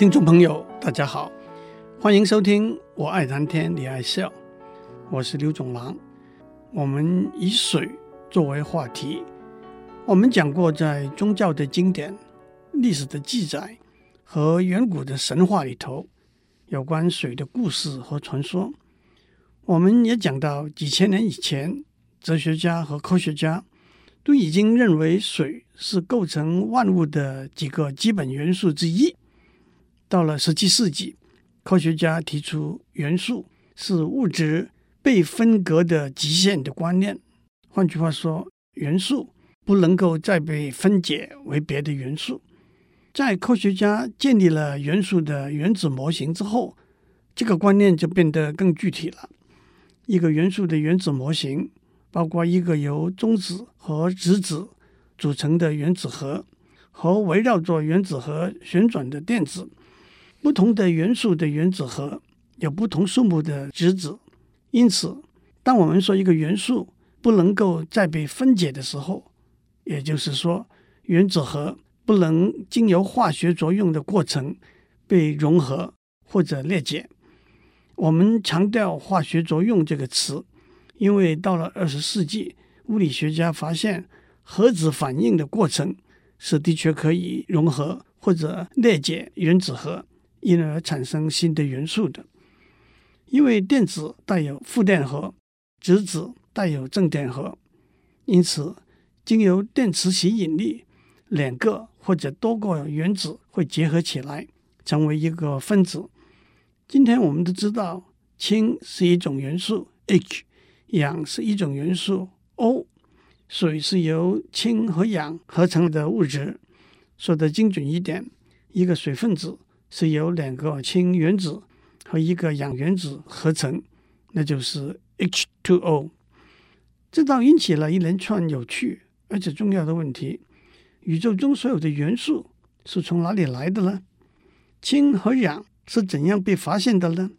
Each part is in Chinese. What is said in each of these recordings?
听众朋友，大家好，欢迎收听《我爱谈天，你爱笑》，我是刘总郎。我们以水作为话题，我们讲过，在宗教的经典、历史的记载和远古的神话里头，有关水的故事和传说。我们也讲到，几千年以前，哲学家和科学家都已经认为水是构成万物的几个基本元素之一。到了十七世纪，科学家提出元素是物质被分割的极限的观念。换句话说，元素不能够再被分解为别的元素。在科学家建立了元素的原子模型之后，这个观念就变得更具体了。一个元素的原子模型包括一个由中子和质子组成的原子核和围绕着原子核旋转的电子。不同的元素的原子核有不同数目的质子，因此，当我们说一个元素不能够再被分解的时候，也就是说，原子核不能经由化学作用的过程被融合或者裂解。我们强调化学作用这个词，因为到了二十世纪，物理学家发现核子反应的过程是的确可以融合或者裂解原子核。因而产生新的元素的，因为电子带有负电荷，质子带有正电荷，因此经由电磁吸引力，两个或者多个原子会结合起来，成为一个分子。今天我们都知道，氢是一种元素 H，氧是一种元素 O，水是由氢和氧合成的物质。说得精准一点，一个水分子。是由两个氢原子和一个氧原子合成，那就是 H2O。这倒引起了一连串有趣而且重要的问题：宇宙中所有的元素是从哪里来的呢？氢和氧是怎样被发现的呢？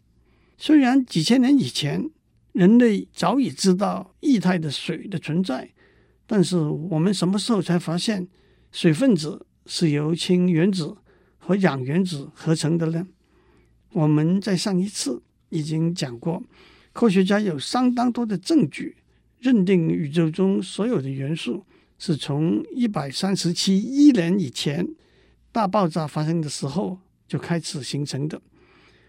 虽然几千年以前人类早已知道液态的水的存在，但是我们什么时候才发现水分子是由氢原子和氧原子合成的呢？我们在上一次已经讲过，科学家有相当多的证据认定宇宙中所有的元素是从一百三十七亿年以前大爆炸发生的时候就开始形成的，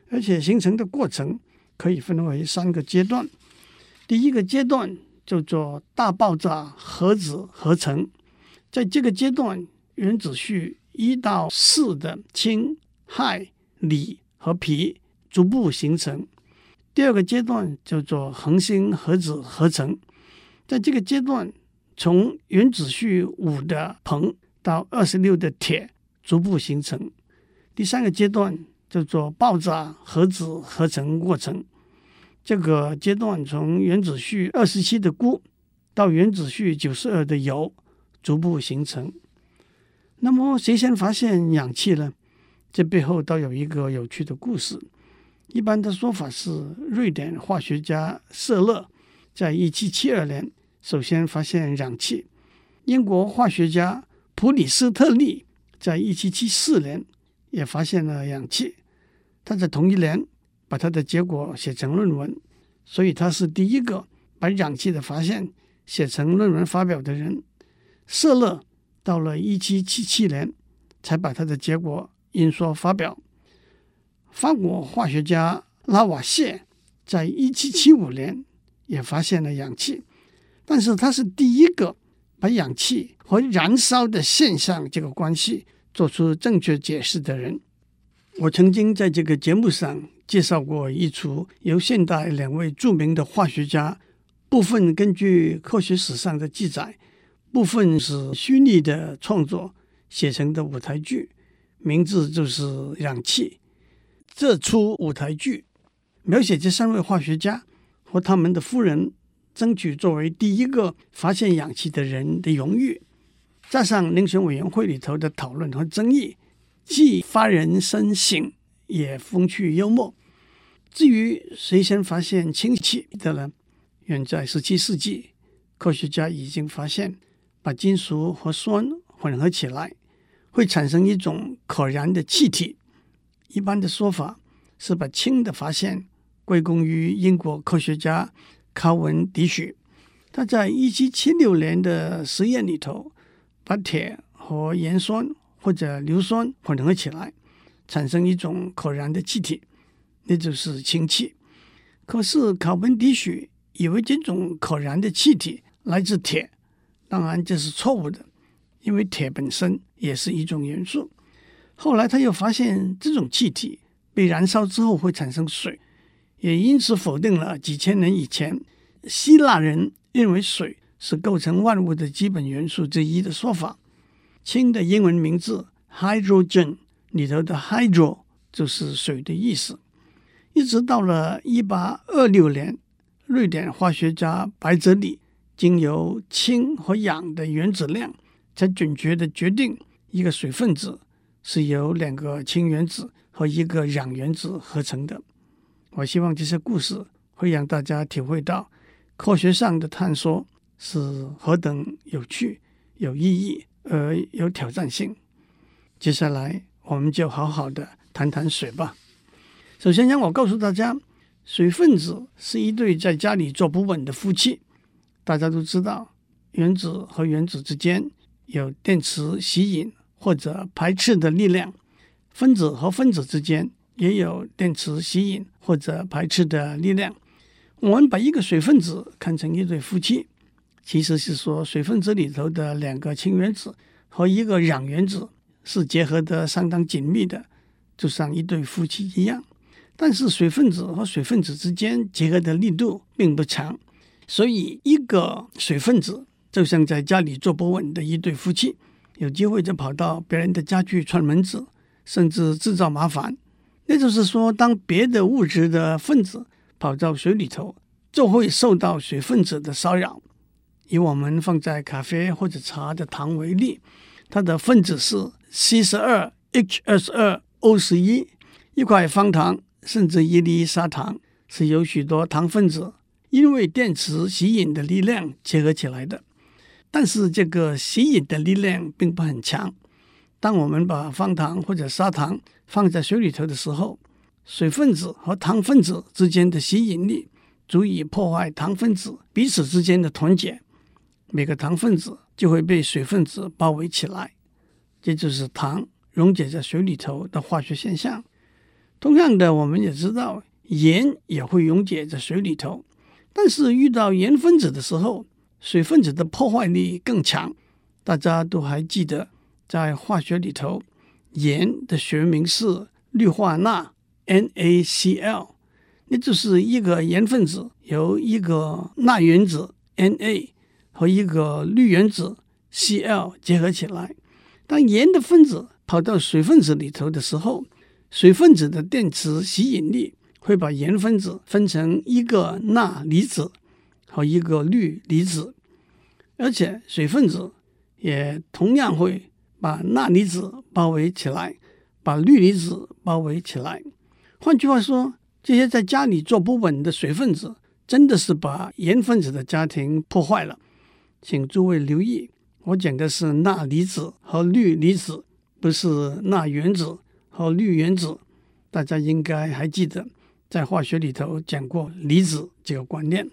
而且形成的过程可以分为三个阶段。第一个阶段叫做大爆炸核子合成，在这个阶段，原子序。一到四的氢、氦、锂和铍逐步形成。第二个阶段叫做恒星核子合成，在这个阶段，从原子序五的硼到二十六的铁逐步形成。第三个阶段叫做爆炸核子合成过程，这个阶段从原子序二十七的钴到原子序九十二的铀逐步形成。那么，谁先发现氧气呢？这背后倒有一个有趣的故事。一般的说法是，瑞典化学家瑟勒在一七七二年首先发现氧气；英国化学家普里斯特利在一七七四年也发现了氧气。他在同一年把他的结果写成论文，所以他是第一个把氧气的发现写成论文发表的人。瑟勒。到了一七七七年，才把他的结果印刷发表。法国化学家拉瓦谢在一七七五年也发现了氧气，但是他是第一个把氧气和燃烧的现象这个关系做出正确解释的人。我曾经在这个节目上介绍过一出由现代两位著名的化学家，部分根据科学史上的记载。部分是虚拟的创作写成的舞台剧，名字就是《氧气》。这出舞台剧描写这三位化学家和他们的夫人争取作为第一个发现氧气的人的荣誉，加上遴选委员会里头的讨论和争议，既发人深省，也风趣幽默。至于谁先发现氢气的呢？远在十七世纪，科学家已经发现。把金属和酸混合起来，会产生一种可燃的气体，一般的说法是把氢的发现归功于英国科学家考文迪许。他在一七七六年的实验里头，把铁和盐酸或者硫酸混合起来，产生一种可燃的气体，那就是氢气。可是考文迪许以为这种可燃的气体来自铁，当然这是错误的，因为铁本身也是一种元素。后来他又发现这种气体被燃烧之后会产生水，也因此否定了几千年以前希腊人。认为水是构成万物的基本元素之一的说法，氢的英文名字 hydrogen 里头的 hydro 就是水的意思。一直到了一八二六年，瑞典化学家白泽里经由氢和氧的原子量，才准确的决定一个水分子是由两个氢原子和一个氧原子合成的。我希望这些故事会让大家体会到。科学上的探索是何等有趣、有意义而有挑战性。接下来，我们就好好的谈谈水吧。首先，让我告诉大家，水分子是一对在家里坐不稳的夫妻。大家都知道，原子和原子之间有电磁吸引或者排斥的力量，分子和分子之间也有电磁吸引或者排斥的力量。我们把一个水分子看成一对夫妻，其实是说水分子里头的两个氢原子和一个氧原子是结合的相当紧密的，就像一对夫妻一样。但是水分子和水分子之间结合的力度并不强，所以一个水分子就像在家里坐不稳的一对夫妻，有机会就跑到别人的家去串门子，甚至制造麻烦。那就是说，当别的物质的分子跑到水里头，就会受到水分子的骚扰。以我们放在咖啡或者茶的糖为例，它的分子是 C 十二 H 二十二 O 十一。一块方糖甚至一粒砂糖是由许多糖分子因为电磁吸引的力量结合起来的。但是这个吸引的力量并不很强。当我们把方糖或者砂糖放在水里头的时候，水分子和糖分子之间的吸引力足以破坏糖分子彼此之间的团结，每个糖分子就会被水分子包围起来。这就是糖溶解在水里头的化学现象。同样的，我们也知道盐也会溶解在水里头，但是遇到盐分子的时候，水分子的破坏力更强。大家都还记得，在化学里头，盐的学名是氯化钠。NaCl，那就是一个盐分子由一个钠原子 Na 和一个氯原子 Cl 结合起来。当盐的分子跑到水分子里头的时候，水分子的电磁吸引力会把盐分子分成一个钠离子和一个氯离子，而且水分子也同样会把钠离子包围起来，把氯离子包围起来。换句话说，这些在家里坐不稳的水分子，真的是把盐分子的家庭破坏了。请诸位留意，我讲的是钠离子和氯离子，不是钠原子和氯原子。大家应该还记得，在化学里头讲过离子这个观念。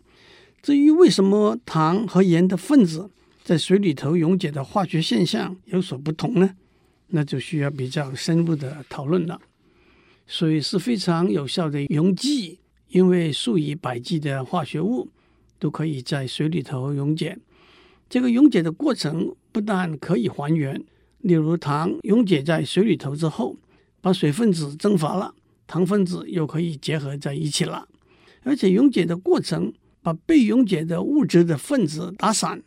至于为什么糖和盐的分子在水里头溶解的化学现象有所不同呢？那就需要比较深入的讨论了。水是非常有效的溶剂，因为数以百计的化学物都可以在水里头溶解。这个溶解的过程不但可以还原，例如糖溶解在水里头之后，把水分子蒸发了，糖分子又可以结合在一起了。而且溶解的过程把被溶解的物质的分子打散，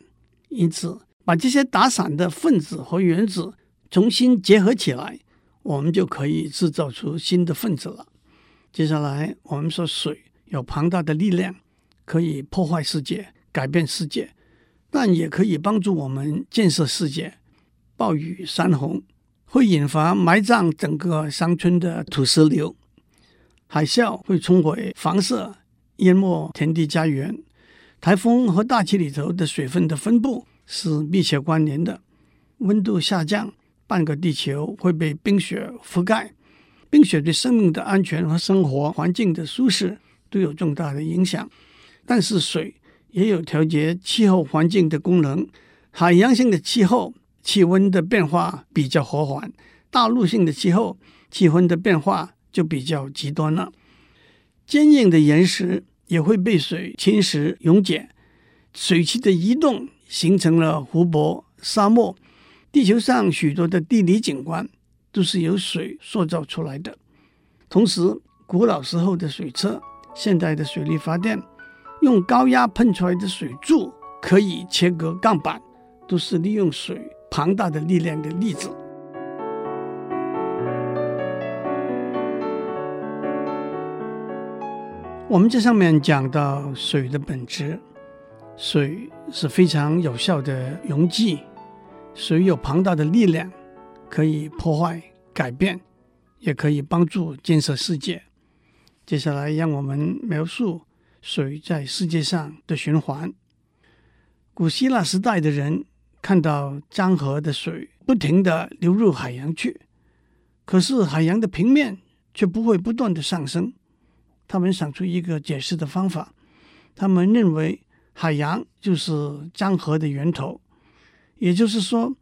因此把这些打散的分子和原子重新结合起来。我们就可以制造出新的分子了。接下来，我们说水有庞大的力量，可以破坏世界、改变世界，但也可以帮助我们建设世界。暴雨山洪会引发埋葬整个乡村的土石流，海啸会冲毁房舍、淹没田地家园。台风和大气里头的水分的分布是密切关联的，温度下降。半个地球会被冰雪覆盖，冰雪对生命的安全和生活环境的舒适都有重大的影响。但是水也有调节气候环境的功能。海洋性的气候，气温的变化比较和缓；大陆性的气候，气温的变化就比较极端了。坚硬的岩石也会被水侵蚀溶解，水汽的移动形成了湖泊、沙漠。地球上许多的地理景观都是由水塑造出来的。同时，古老时候的水车、现代的水力发电，用高压喷出来的水柱可以切割钢板，都是利用水庞大的力量的例子。我们这上面讲到水的本质，水是非常有效的溶剂。水有庞大的力量，可以破坏、改变，也可以帮助建设世界。接下来，让我们描述水在世界上的循环。古希腊时代的人看到江河的水不停地流入海洋去，可是海洋的平面却不会不断地上升。他们想出一个解释的方法，他们认为海洋就是江河的源头。也就是说，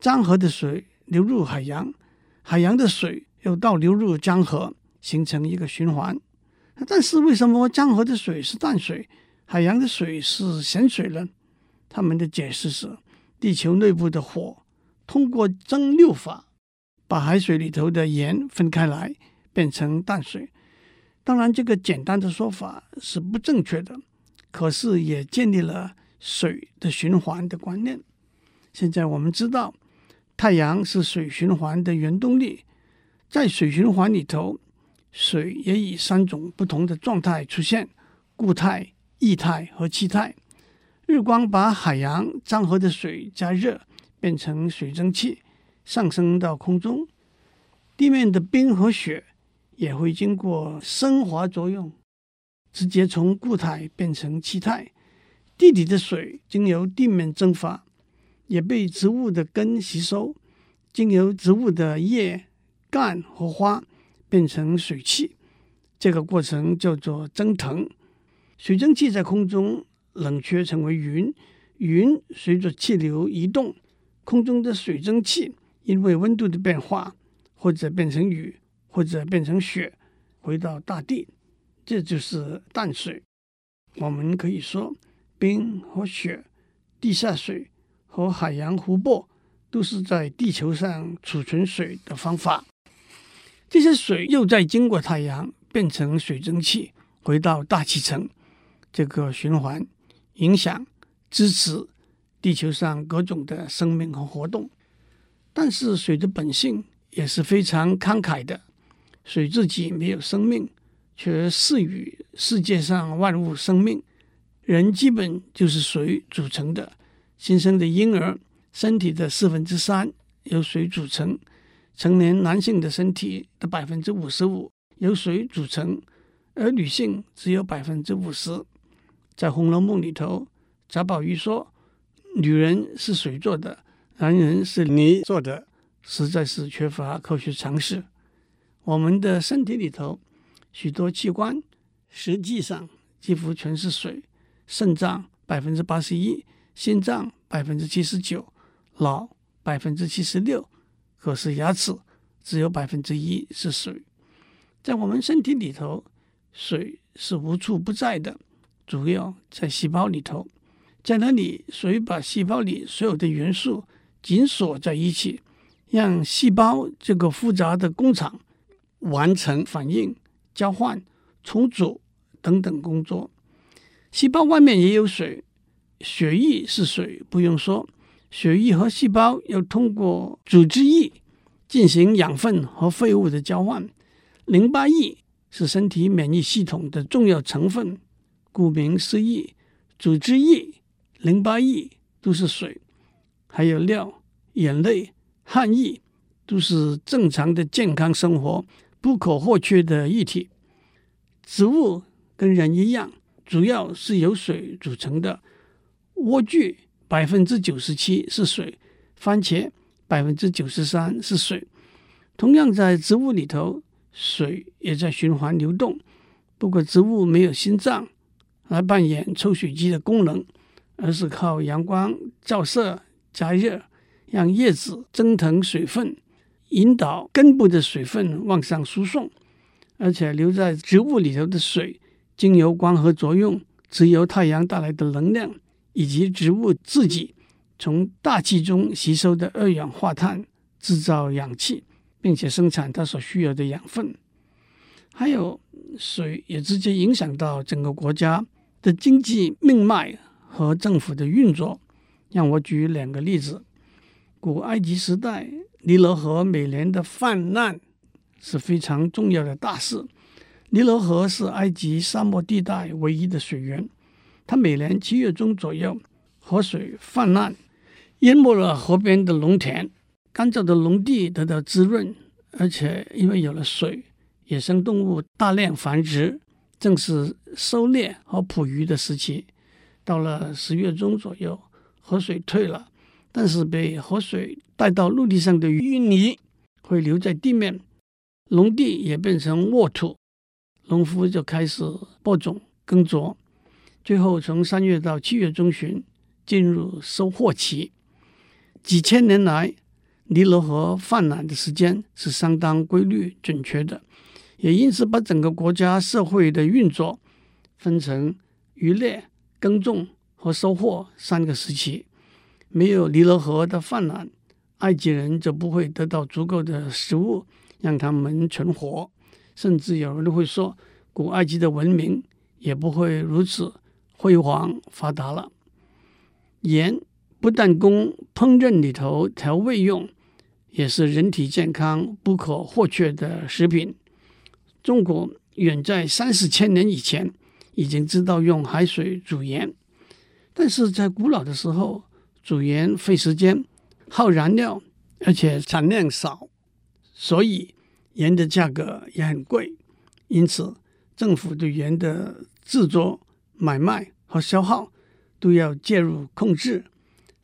江河的水流入海洋，海洋的水又倒流入江河，形成一个循环。但是，为什么江河的水是淡水，海洋的水是咸水呢？他们的解释是：地球内部的火通过蒸馏法，把海水里头的盐分开来，变成淡水。当然，这个简单的说法是不正确的，可是也建立了水的循环的观念。现在我们知道，太阳是水循环的原动力。在水循环里头，水也以三种不同的状态出现：固态、液态和气态。日光把海洋、江河的水加热，变成水蒸气，上升到空中。地面的冰和雪也会经过升华作用，直接从固态变成气态。地底的水经由地面蒸发。也被植物的根吸收，经由植物的叶、干和花变成水汽。这个过程叫做蒸腾。水蒸气在空中冷却成为云，云随着气流移动，空中的水蒸气因为温度的变化，或者变成雨，或者变成雪，回到大地。这就是淡水。我们可以说，冰和雪、地下水。和海洋、湖泊都是在地球上储存水的方法。这些水又再经过太阳变成水蒸气，回到大气层。这个循环影响、支持地球上各种的生命和活动。但是水的本性也是非常慷慨的。水自己没有生命，却赐予世界上万物生命。人基本就是水组成的。新生的婴儿身体的四分之三由水组成，成年男性的身体的百分之五十五由水组成，而女性只有百分之五十。在《红楼梦》里头，贾宝玉说：“女人是水做的，男人是泥做的，实在是缺乏科学常识。”我们的身体里头许多器官实际上几乎全是水，肾脏百分之八十一。心脏百分之七十九，脑百分之七十六，可是牙齿只有百分之一是水。在我们身体里头，水是无处不在的，主要在细胞里头，在那里水把细胞里所有的元素紧锁在一起，让细胞这个复杂的工厂完成反应、交换、重组等等工作。细胞外面也有水。血液是水，不用说，血液和细胞要通过组织液进行养分和废物的交换。淋巴液是身体免疫系统的重要成分，顾名思义，组织液、淋巴液都是水。还有尿、眼泪、汗液，都是正常的健康生活不可或缺的液体。植物跟人一样，主要是由水组成的。莴苣百分之九十七是水，番茄百分之九十三是水。同样在植物里头，水也在循环流动。不过，植物没有心脏来扮演抽水机的功能，而是靠阳光照射加热，让叶子蒸腾水分，引导根部的水分往上输送。而且，留在植物里头的水，经由光合作用，只由太阳带来的能量，以及植物自己从大气中吸收的二氧化碳，制造氧气，并且生产它所需要的养分。还有。水也直接影响到整个国家的经济命脉和政府的运作。让我举两个例子：古埃及时代，尼罗河每年的泛滥是非常重要的大事。尼罗河是埃及沙漠地带唯一的水源，它每年七月中左右，河水泛滥，淹没了河边的农田，干燥的农地得到滋润，而且因为有了水。野生动物大量繁殖，正是狩猎和捕鱼的时期。到了十月中左右，河水退了，但是被河水带到陆地上的淤泥会留在地面，农地也变成沃土，农夫就开始播种耕作。最后，从三月到七月中旬进入收获期。几千年来，尼罗河泛滥的时间是相当规律准确的。也因此，把整个国家社会的运作分成渔猎、耕种和收获三个时期。没有尼罗河的泛滥，埃及人就不会得到足够的食物让他们存活。甚至有人会说，古埃及的文明也不会如此辉煌发达了。盐不但供烹饪里头调味用，也是人体健康不可或缺的食品。中国远在三四千年以前已经知道用海水煮盐，但是在古老的时候，煮盐费时间、耗燃料，而且产量少，所以盐的价格也很贵。因此，政府对盐的制作、买卖和消耗都要介入控制。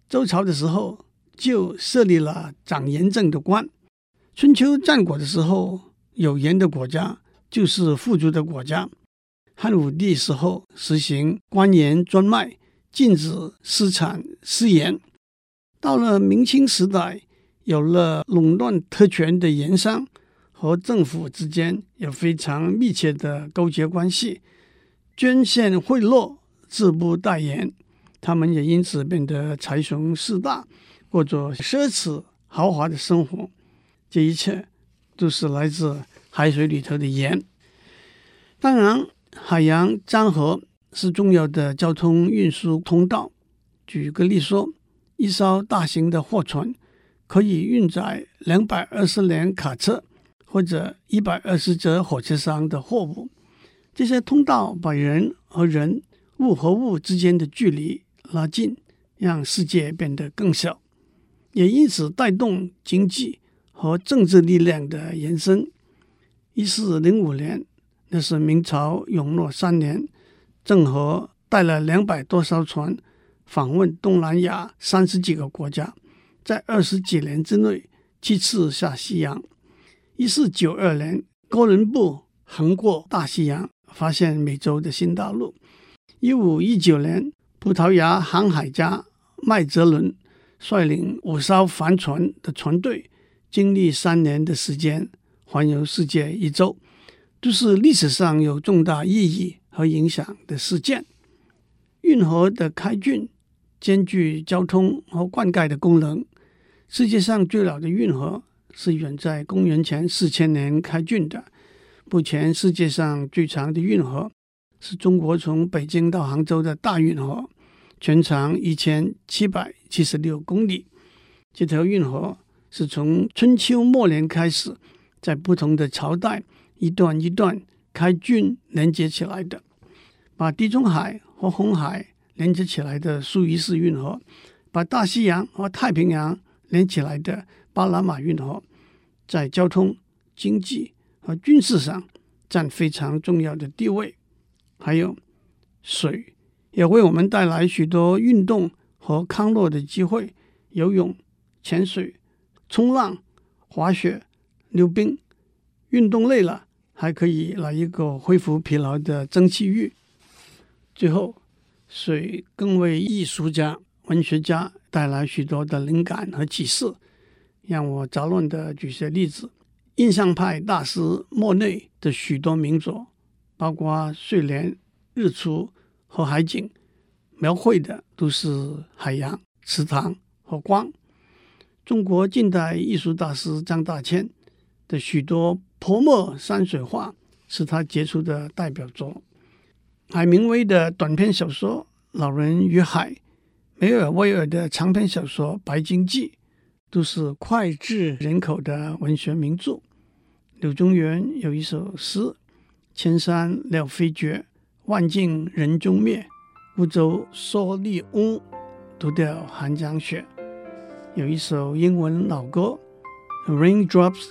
周朝的时候就设立了掌盐政的官。春秋战国的时候，有盐的国家。就是富足的国家。汉武帝时候实行官盐专卖，禁止私产私盐。到了明清时代，有了垄断特权的盐商和政府之间有非常密切的勾结关系，捐献贿赂，自不代言。他们也因此变得财雄势大，过着奢侈豪华的生活。这一切都是来自。海水里头的盐，当然，海洋江河是重要的交通运输通道。举个例说，一艘大型的货船可以运载两百二十辆卡车或者一百二十节火车上的货物。这些通道把人和人、物和物之间的距离拉近，让世界变得更小，也因此带动经济和政治力量的延伸。一四零五年，那是明朝永乐三年，郑和带了两百多艘船访问东南亚三十几个国家，在二十几年之内七次下西洋。一四九二年，哥伦布横过大西洋，发现美洲的新大陆。一五一九年，葡萄牙航海家麦哲伦率领五艘帆船的船队，经历三年的时间。环游世界一周，都是历史上有重大意义和影响的事件。运河的开浚兼具交通和灌溉的功能。世界上最老的运河是远在公元前四千年开浚的。目前世界上最长的运河是中国从北京到杭州的大运河，全长一千七百七十六公里。这条运河是从春秋末年开始。在不同的朝代，一段一段开浚连接起来的，把地中海和红海连接起来的苏伊士运河，把大西洋和太平洋连起来的巴拿马运河，在交通、经济和军事上占非常重要的地位。还有水也为我们带来许多运动和康乐的机会，游泳、潜水、冲浪、滑雪。溜冰、运动累了，还可以来一个恢复疲劳的蒸汽浴。最后，水更为艺术家、文学家带来许多的灵感和启示。让我杂乱的举些例子：印象派大师莫内的许多名作，包括睡莲、日出和海景，描绘的都是海洋、池塘和光。中国近代艺术大师张大千的许多泼墨山水画是他杰出的代表作。海明威的短篇小说《老人与海》，梅尔威尔的长篇小说《白鲸记》，都是脍炙人口的文学名著。柳宗元有一首诗：“千山鸟飞绝，万径人踪灭。孤舟蓑笠翁，独钓寒江雪。”有一首英文老歌：“Raindrops